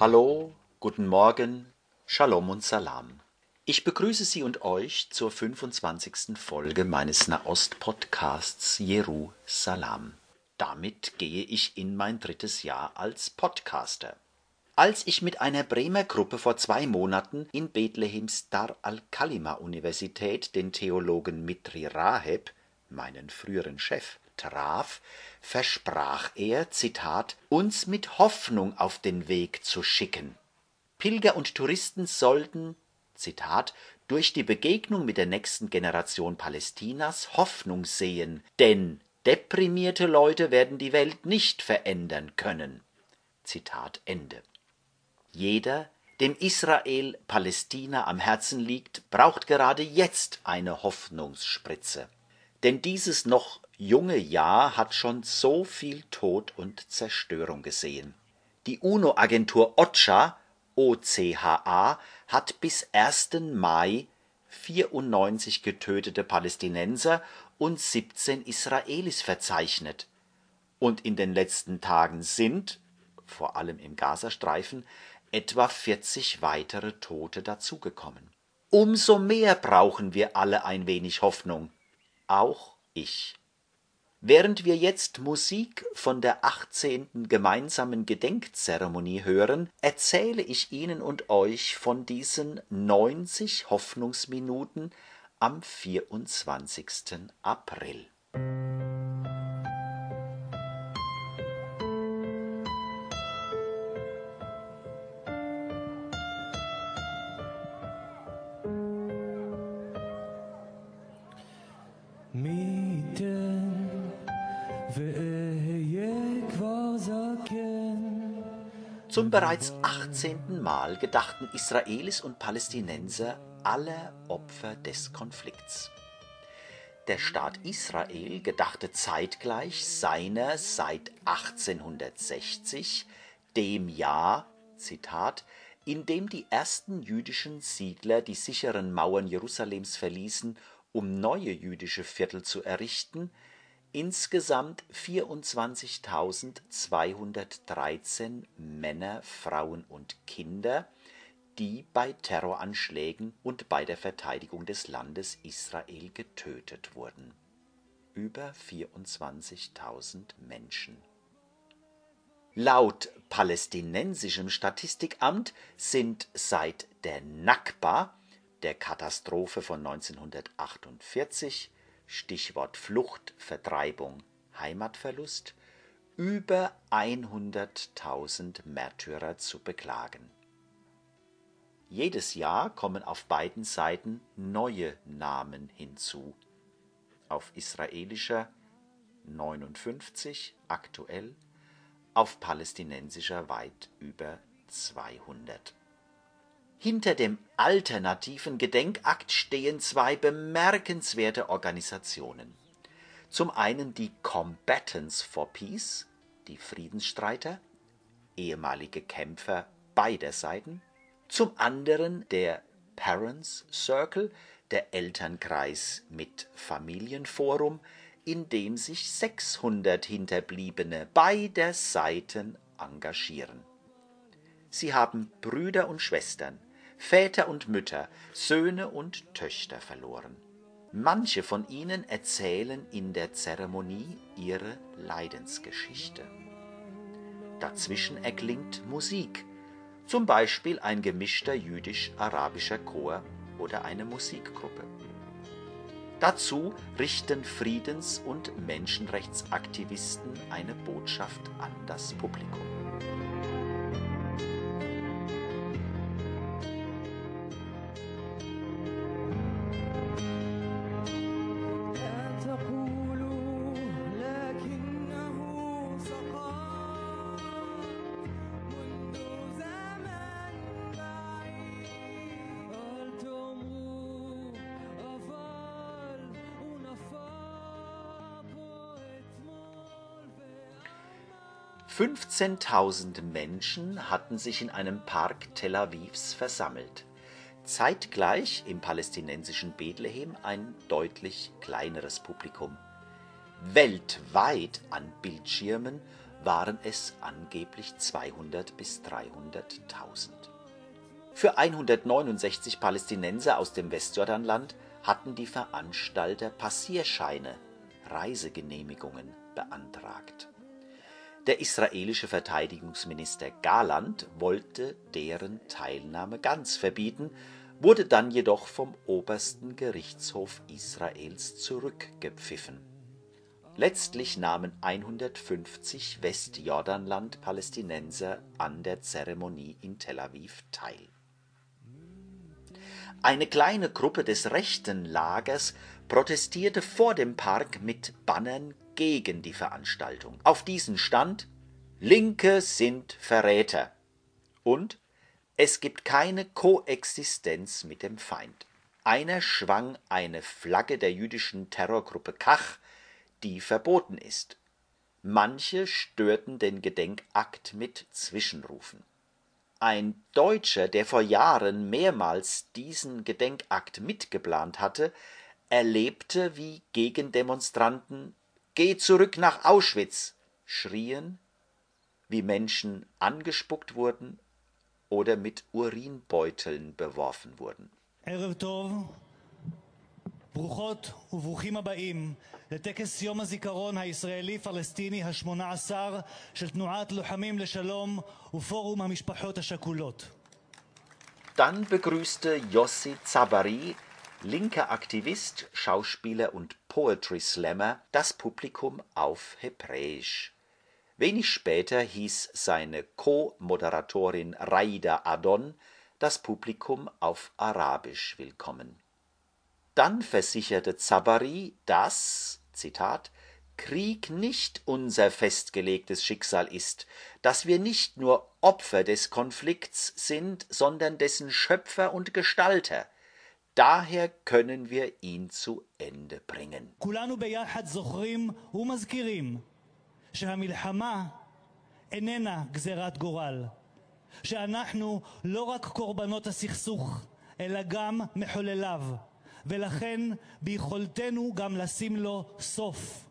Hallo, guten Morgen, Shalom und Salam. Ich begrüße Sie und euch zur 25. Folge meines Nahost-Podcasts Jeru Salam. Damit gehe ich in mein drittes Jahr als Podcaster. Als ich mit einer Bremer Gruppe vor zwei Monaten in Bethlehems Dar al-Kalima Universität den Theologen Mitri Raheb, meinen früheren Chef, traf, versprach er, Zitat, uns mit Hoffnung auf den Weg zu schicken. Pilger und Touristen sollten, Zitat, durch die Begegnung mit der nächsten Generation Palästinas Hoffnung sehen, denn deprimierte Leute werden die Welt nicht verändern können. Zitat Ende. Jeder, dem Israel Palästina am Herzen liegt, braucht gerade jetzt eine Hoffnungsspritze. Denn dieses noch junge Jahr hat schon so viel Tod und Zerstörung gesehen. Die UNO-Agentur OCHA, OCHA hat bis 1. Mai 94 getötete Palästinenser und 17 Israelis verzeichnet. Und in den letzten Tagen sind, vor allem im Gazastreifen, etwa 40 weitere Tote dazugekommen. Umso mehr brauchen wir alle ein wenig Hoffnung, auch ich. Während wir jetzt Musik von der 18. gemeinsamen Gedenkzeremonie hören, erzähle ich Ihnen und euch von diesen 90 Hoffnungsminuten am 24. April. Zum bereits 18. Mal gedachten Israelis und Palästinenser aller Opfer des Konflikts. Der Staat Israel gedachte zeitgleich seiner seit 1860, dem Jahr, Zitat, in dem die ersten jüdischen Siedler die sicheren Mauern Jerusalems verließen, um neue jüdische Viertel zu errichten, insgesamt 24.213 Männer, Frauen und Kinder, die bei Terroranschlägen und bei der Verteidigung des Landes Israel getötet wurden. Über 24.000 Menschen. Laut palästinensischem Statistikamt sind seit der Nakba, der Katastrophe von 1948, Stichwort Flucht, Vertreibung, Heimatverlust, über 100.000 Märtyrer zu beklagen. Jedes Jahr kommen auf beiden Seiten neue Namen hinzu. Auf israelischer 59 aktuell, auf palästinensischer weit über 200. Hinter dem alternativen Gedenkakt stehen zwei bemerkenswerte Organisationen. Zum einen die Combatants for Peace, die Friedensstreiter, ehemalige Kämpfer beider Seiten, zum anderen der Parents Circle, der Elternkreis mit Familienforum, in dem sich 600 Hinterbliebene beider Seiten engagieren. Sie haben Brüder und Schwestern, Väter und Mütter, Söhne und Töchter verloren. Manche von ihnen erzählen in der Zeremonie ihre Leidensgeschichte. Dazwischen erklingt Musik, zum Beispiel ein gemischter jüdisch-arabischer Chor oder eine Musikgruppe. Dazu richten Friedens- und Menschenrechtsaktivisten eine Botschaft an das Publikum. 15.000 Menschen hatten sich in einem Park Tel Avivs versammelt. Zeitgleich im palästinensischen Bethlehem ein deutlich kleineres Publikum. Weltweit an Bildschirmen waren es angeblich 200 bis 300.000. Für 169 Palästinenser aus dem Westjordanland hatten die Veranstalter Passierscheine, Reisegenehmigungen beantragt. Der israelische Verteidigungsminister Galand wollte deren Teilnahme ganz verbieten, wurde dann jedoch vom obersten Gerichtshof Israels zurückgepfiffen. Letztlich nahmen 150 Westjordanland-Palästinenser an der Zeremonie in Tel Aviv teil. Eine kleine Gruppe des rechten Lagers protestierte vor dem Park mit Bannern gegen die Veranstaltung. Auf diesen stand Linke sind Verräter und es gibt keine Koexistenz mit dem Feind. Einer schwang eine Flagge der jüdischen Terrorgruppe Kach, die verboten ist. Manche störten den Gedenkakt mit Zwischenrufen. Ein Deutscher, der vor Jahren mehrmals diesen Gedenkakt mitgeplant hatte, erlebte, wie Gegendemonstranten Geh zurück nach Auschwitz schrien, wie Menschen angespuckt wurden oder mit Urinbeuteln beworfen wurden. ברוכות וברוכים הבאים לטקס יום הזיכרון הישראלי-פלסטיני השמונה עשר של תנועת לוחמים לשלום ופורום המשפחות השכולות. Dann begrüßte Yossi Zabari, linker Aktivist, Schauspieler und Poetry Slammer, das Publikum auf Hebräisch. Wenig später hieß seine Co-Moderatorin Raida Adon das Publikum auf Arabisch willkommen. Dann versicherte Zabari, dass, Zitat, Krieg nicht unser festgelegtes Schicksal ist, dass wir nicht nur Opfer des Konflikts sind, sondern dessen Schöpfer und Gestalter. Daher können wir ihn zu Ende bringen. איננה גזירת גורל, שאנחנו לא רק קורבנות הסכסוך, אלא גם מחולליו. ולכן ביכולתנו גם לשים לו סוף.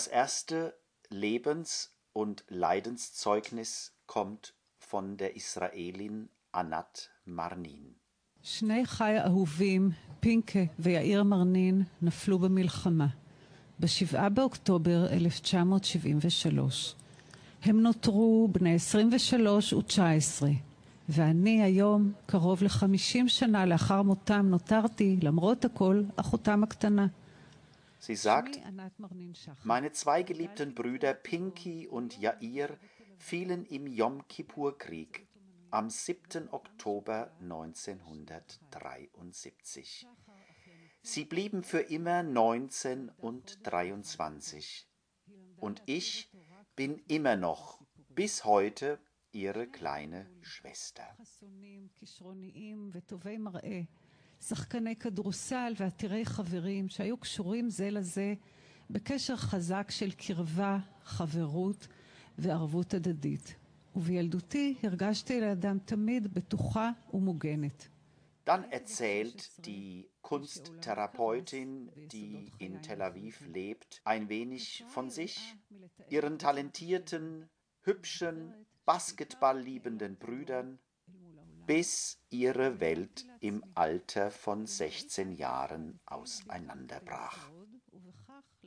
Das erste Lebens- und Leidenszeugnis kommt von der Israelin Anat Marnin. שני חי אהובים, פינקה ויאיר מרנין, נפלו במלחמה, ב-7 באוקטובר 1973. הם נותרו בני 23 ו-19, ואני היום, קרוב ל-50 שנה לאחר מותם, נותרתי, למרות הכל, אחותם הקטנה. Sie sagt, meine zwei geliebten Brüder Pinky und Jair fielen im Yom Kippur-Krieg am 7. Oktober 1973. Sie blieben für immer 19 und 23. Und ich bin immer noch bis heute ihre kleine Schwester. שחקני כדורסל ועתירי חברים שהיו קשורים זה לזה בקשר חזק של קרבה, חברות וערבות הדדית. ובילדותי הרגשתי לידם תמיד בטוחה ומוגנת. Dann erzählt die Kunsttherapeutin, die in Tel Aviv lebt, ein wenig von sich, ihren talentierten, hübschen, basketballliebenden Brüdern bis ihre Welt im Alter von 16 Jahren auseinanderbrach.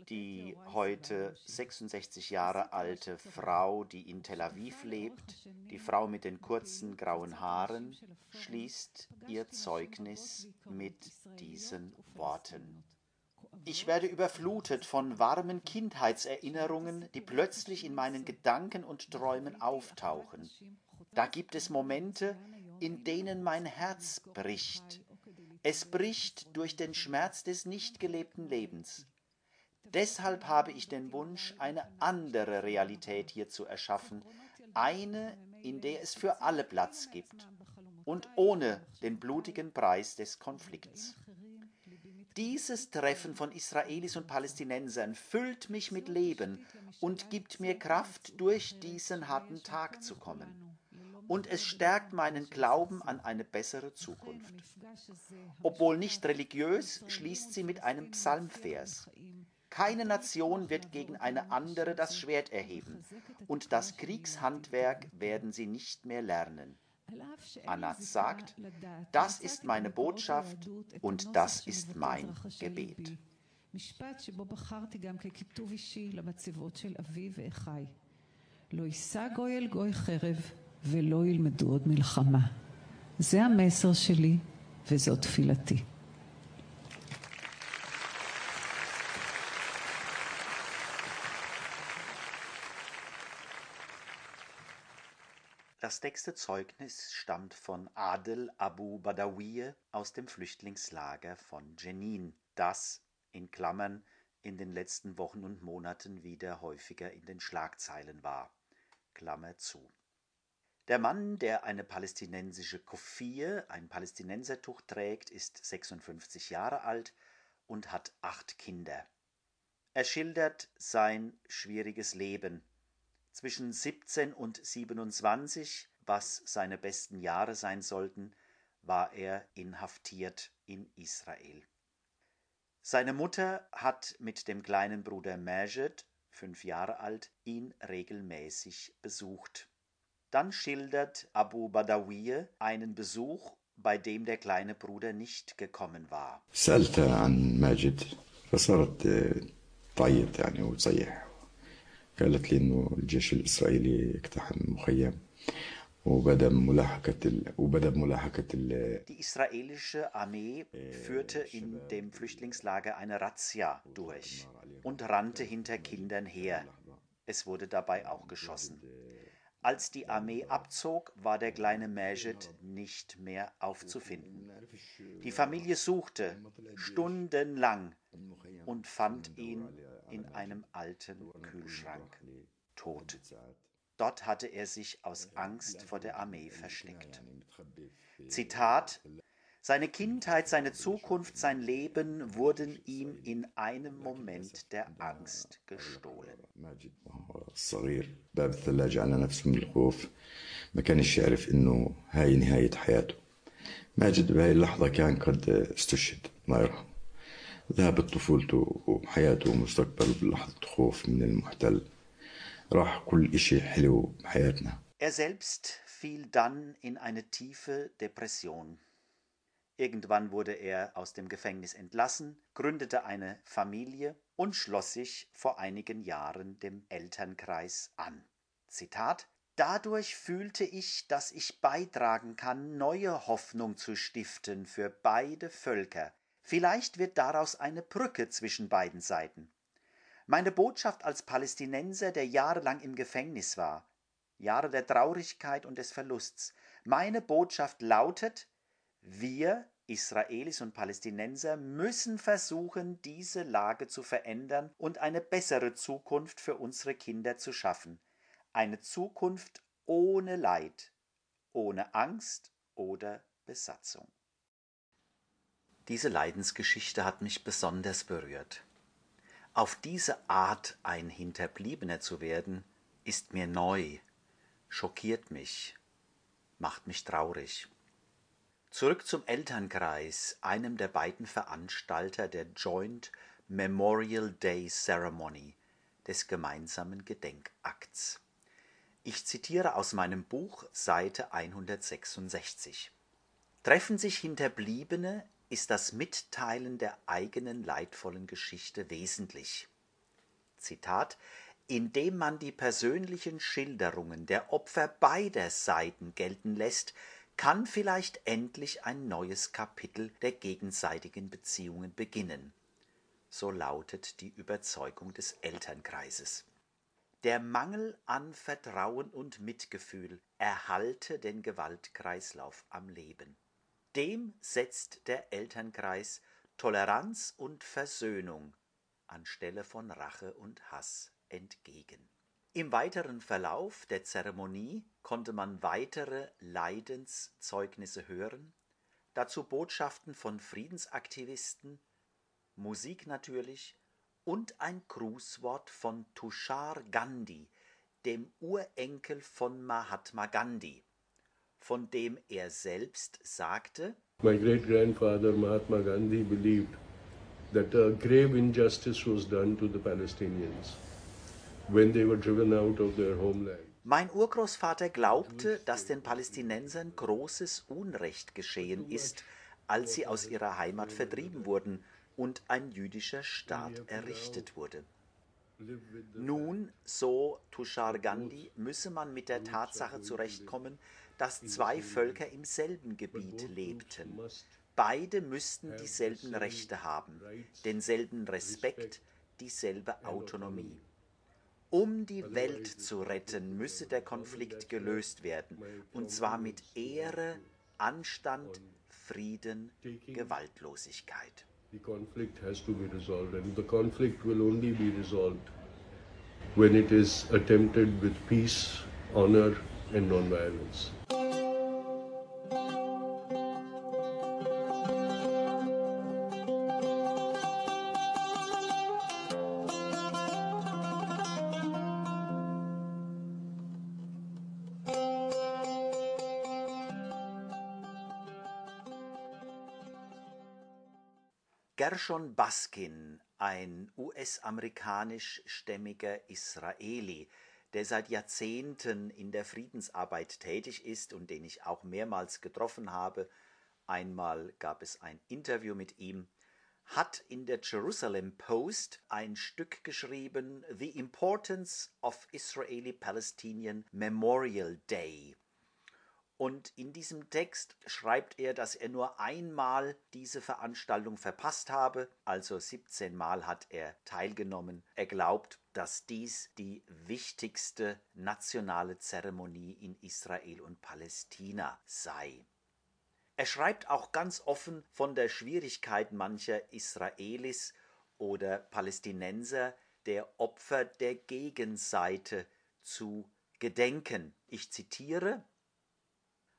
Die heute 66 Jahre alte Frau, die in Tel Aviv lebt, die Frau mit den kurzen grauen Haaren, schließt ihr Zeugnis mit diesen Worten. Ich werde überflutet von warmen Kindheitserinnerungen, die plötzlich in meinen Gedanken und Träumen auftauchen. Da gibt es Momente, in denen mein Herz bricht. Es bricht durch den Schmerz des nicht gelebten Lebens. Deshalb habe ich den Wunsch, eine andere Realität hier zu erschaffen, eine, in der es für alle Platz gibt und ohne den blutigen Preis des Konflikts. Dieses Treffen von Israelis und Palästinensern füllt mich mit Leben und gibt mir Kraft, durch diesen harten Tag zu kommen Und es stärkt meinen Glauben an eine bessere Zukunft. Obwohl nicht religiös, schließt sie mit einem Psalmvers. Keine Nation wird gegen eine andere das Schwert erheben, und das Kriegshandwerk werden sie nicht mehr lernen. Anas sagt, das ist meine Botschaft und das ist mein Gebet. משפט שבו בחרתי גם ככיתוב אישי למצבות של אבי ואחיי. לא יישא גוי אל גוי חרב ולא ילמדו עוד מלחמה. זה המסר שלי וזו תפילתי. Das nächste Zeugnis stammt von Adel Abu Badawiye aus dem Flüchtlingslager von Jenin, das in Klammern in den letzten Wochen und Monaten wieder häufiger in den Schlagzeilen war. Klammer zu. Der Mann, der eine palästinensische Kofie, ein Palästinensertuch trägt, ist 56 Jahre alt und hat acht Kinder. Er schildert sein schwieriges Leben, zwischen 17 und 27, was seine besten Jahre sein sollten, war er inhaftiert in Israel. Seine Mutter hat mit dem kleinen Bruder Majed, fünf Jahre alt, ihn regelmäßig besucht. Dann schildert Abu Badawiye einen Besuch, bei dem der kleine Bruder nicht gekommen war. سألت عن ماجد فصارت تعيط يعني وتصيح قالت لي انه الجيش الاسرائيلي اقتحم مخيم وبدا ملاحقة وبدا ملاحقة Die israelische Armee führte in dem Flüchtlingslager eine Razzia durch und rannte hinter Kindern her. Es wurde dabei auch geschossen. Als die Armee abzog, war der kleine Majid nicht mehr aufzufinden. Die Familie suchte stundenlang und fand ihn in einem alten Kühlschrank tot. Dort hatte er sich aus Angst vor der Armee versteckt. Zitat seine Kindheit, seine Zukunft, sein Leben wurden ihm in einem Moment der Angst gestohlen. ماجد بهاي اللحظة كان قد استشهد الله يرحمه ذهبت طفولته وحياته ومستقبل بلحظة خوف من المحتل راح كل إشي حلو بحياتنا Er selbst fiel dann in eine tiefe Depression. Irgendwann wurde er aus dem Gefängnis entlassen, gründete eine Familie und schloss sich vor einigen Jahren dem Elternkreis an. Zitat Dadurch fühlte ich, dass ich beitragen kann, neue Hoffnung zu stiften für beide Völker. Vielleicht wird daraus eine Brücke zwischen beiden Seiten. Meine Botschaft als Palästinenser, der jahrelang im Gefängnis war, Jahre der Traurigkeit und des Verlusts, meine Botschaft lautet, wir, Israelis und Palästinenser, müssen versuchen, diese Lage zu verändern und eine bessere Zukunft für unsere Kinder zu schaffen. Eine Zukunft ohne Leid, ohne Angst oder Besatzung. Diese Leidensgeschichte hat mich besonders berührt. Auf diese Art ein Hinterbliebener zu werden, ist mir neu, schockiert mich, macht mich traurig. Zurück zum Elternkreis, einem der beiden Veranstalter der Joint Memorial Day Ceremony, des gemeinsamen Gedenkakts. Ich zitiere aus meinem Buch Seite 166. Treffen sich Hinterbliebene, ist das Mitteilen der eigenen leidvollen Geschichte wesentlich. Zitat Indem man die persönlichen Schilderungen der Opfer beider Seiten gelten lässt, kann vielleicht endlich ein neues Kapitel der gegenseitigen Beziehungen beginnen. So lautet die Überzeugung des Elternkreises. Der Mangel an Vertrauen und Mitgefühl erhalte den Gewaltkreislauf am Leben. Dem setzt der Elternkreis Toleranz und Versöhnung anstelle von Rache und Hass entgegen. Im weiteren Verlauf der Zeremonie konnte man weitere Leidenszeugnisse hören, dazu Botschaften von Friedensaktivisten, Musik natürlich und ein Grußwort von Tushar Gandhi, dem Urenkel von Mahatma Gandhi, von dem er selbst sagte, My great grandfather Mahatma Gandhi believed that a grave injustice was done to the Palestinians when they were driven out of their homeland. Mein Urgroßvater glaubte, dass den Palästinensern großes Unrecht geschehen ist, als sie aus ihrer Heimat vertrieben wurden und ein jüdischer Staat errichtet wurde. Nun, so Tushar Gandhi, müsse man mit der Tatsache zurechtkommen, dass zwei Völker im selben Gebiet lebten. Beide müssten dieselben Rechte haben, denselben Respekt, dieselbe Autonomie. Um die Welt zu retten, müsse der Konflikt gelöst werden, und zwar mit Ehre, Anstand, Frieden, Gewaltlosigkeit. The conflict has to be resolved, and the conflict will only be resolved when it is attempted with peace, honor, and nonviolence. Gershon Baskin, ein US-amerikanischstämmiger Israeli, der seit Jahrzehnten in der Friedensarbeit tätig ist und den ich auch mehrmals getroffen habe, einmal gab es ein Interview mit ihm, hat in der Jerusalem Post ein Stück geschrieben, The Importance of Israeli-Palestinian Memorial Day. Und in diesem Text schreibt er, dass er nur einmal diese Veranstaltung verpasst habe, also 17 Mal hat er teilgenommen. Er glaubt, dass dies die wichtigste nationale Zeremonie in Israel und Palästina sei. Er schreibt auch ganz offen von der Schwierigkeit mancher Israelis oder Palästinenser, der Opfer der Gegenseite zu gedenken. Ich zitiere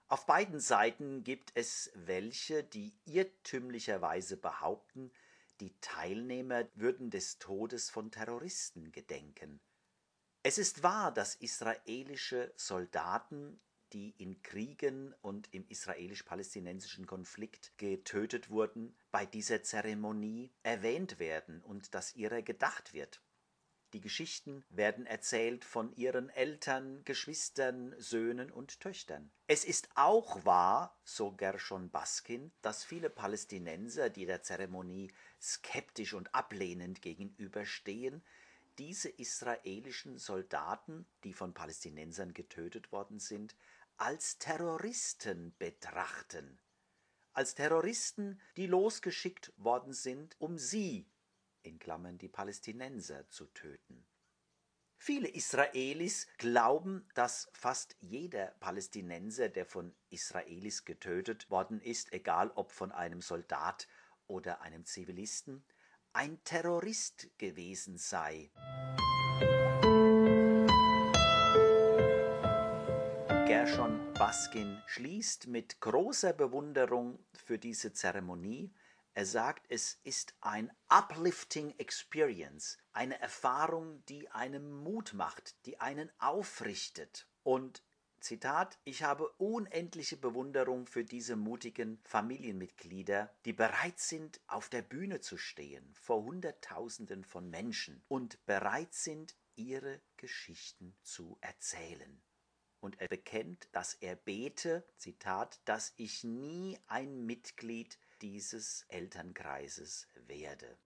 auf beiden Seiten gibt es welche, die irrtümlicherweise behaupten, die Teilnehmer würden des Todes von Terroristen gedenken. Es ist wahr, dass israelische Soldaten, die in Kriegen und im israelisch-palästinensischen Konflikt getötet wurden, bei dieser Zeremonie erwähnt werden und dass ihrer gedacht wird. Die Geschichten werden erzählt von ihren Eltern, Geschwistern, Söhnen und Töchtern. Es ist auch wahr, so Gershon Baskin, dass viele Palästinenser, die der Zeremonie skeptisch und ablehnend gegenüberstehen, diese israelischen Soldaten, die von Palästinensern getötet worden sind, als Terroristen betrachten. Als Terroristen, die losgeschickt worden sind, um sie die Palästinenser zu töten. Viele Israelis glauben, dass fast jeder Palästinenser, der von Israelis getötet worden ist, egal ob von einem Soldat oder einem Zivilisten, ein Terrorist gewesen sei. Gershon Baskin schließt mit großer Bewunderung für diese Zeremonie er sagt, es ist ein uplifting experience, eine Erfahrung, die einem Mut macht, die einen aufrichtet. Und Zitat, ich habe unendliche Bewunderung für diese mutigen Familienmitglieder, die bereit sind, auf der Bühne zu stehen vor Hunderttausenden von Menschen und bereit sind, ihre Geschichten zu erzählen. Und er bekennt, dass er bete, Zitat, dass ich nie ein Mitglied dieses Elternkreises werde.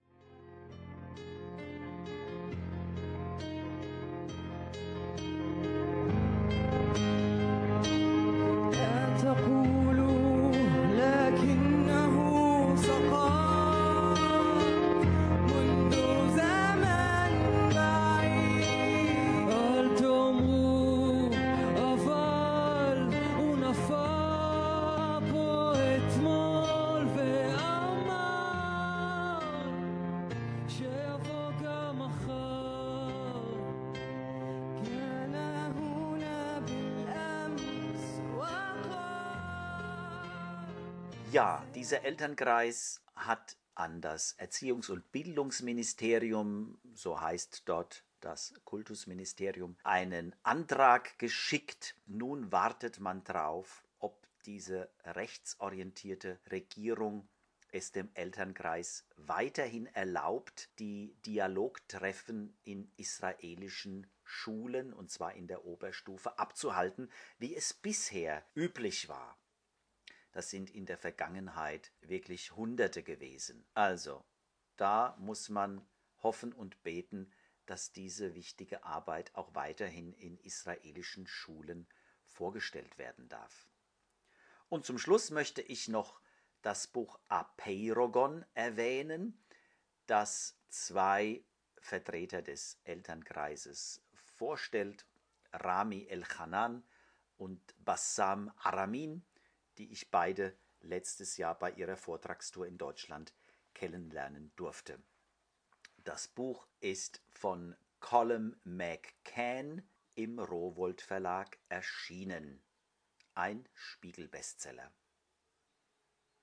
Ja, dieser Elternkreis hat an das Erziehungs- und Bildungsministerium, so heißt dort das Kultusministerium, einen Antrag geschickt. Nun wartet man drauf, ob diese rechtsorientierte Regierung es dem Elternkreis weiterhin erlaubt, die Dialogtreffen in israelischen Schulen, und zwar in der Oberstufe, abzuhalten, wie es bisher üblich war. Das sind in der Vergangenheit wirklich Hunderte gewesen. Also, da muss man hoffen und beten, dass diese wichtige Arbeit auch weiterhin in israelischen Schulen vorgestellt werden darf. Und zum Schluss möchte ich noch das Buch Apeirogon erwähnen, das zwei Vertreter des Elternkreises vorstellt, Rami El-Hanan und Bassam Aramin, die ich beide letztes Jahr bei ihrer Vortragstour in Deutschland kennenlernen durfte. Das Buch ist von Colm McCann im Rowold Verlag erschienen. Ein Spiegelbestseller.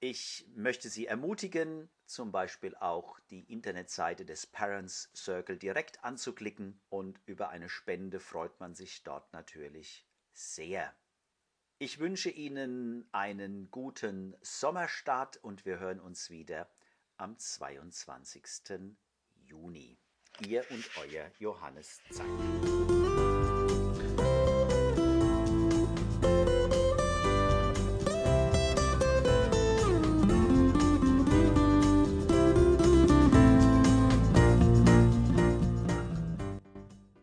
Ich möchte Sie ermutigen, zum Beispiel auch die Internetseite des Parents Circle direkt anzuklicken und über eine Spende freut man sich dort natürlich sehr. Ich wünsche Ihnen einen guten Sommerstart und wir hören uns wieder am 22. Juni. Ihr und euer Johannes Zank.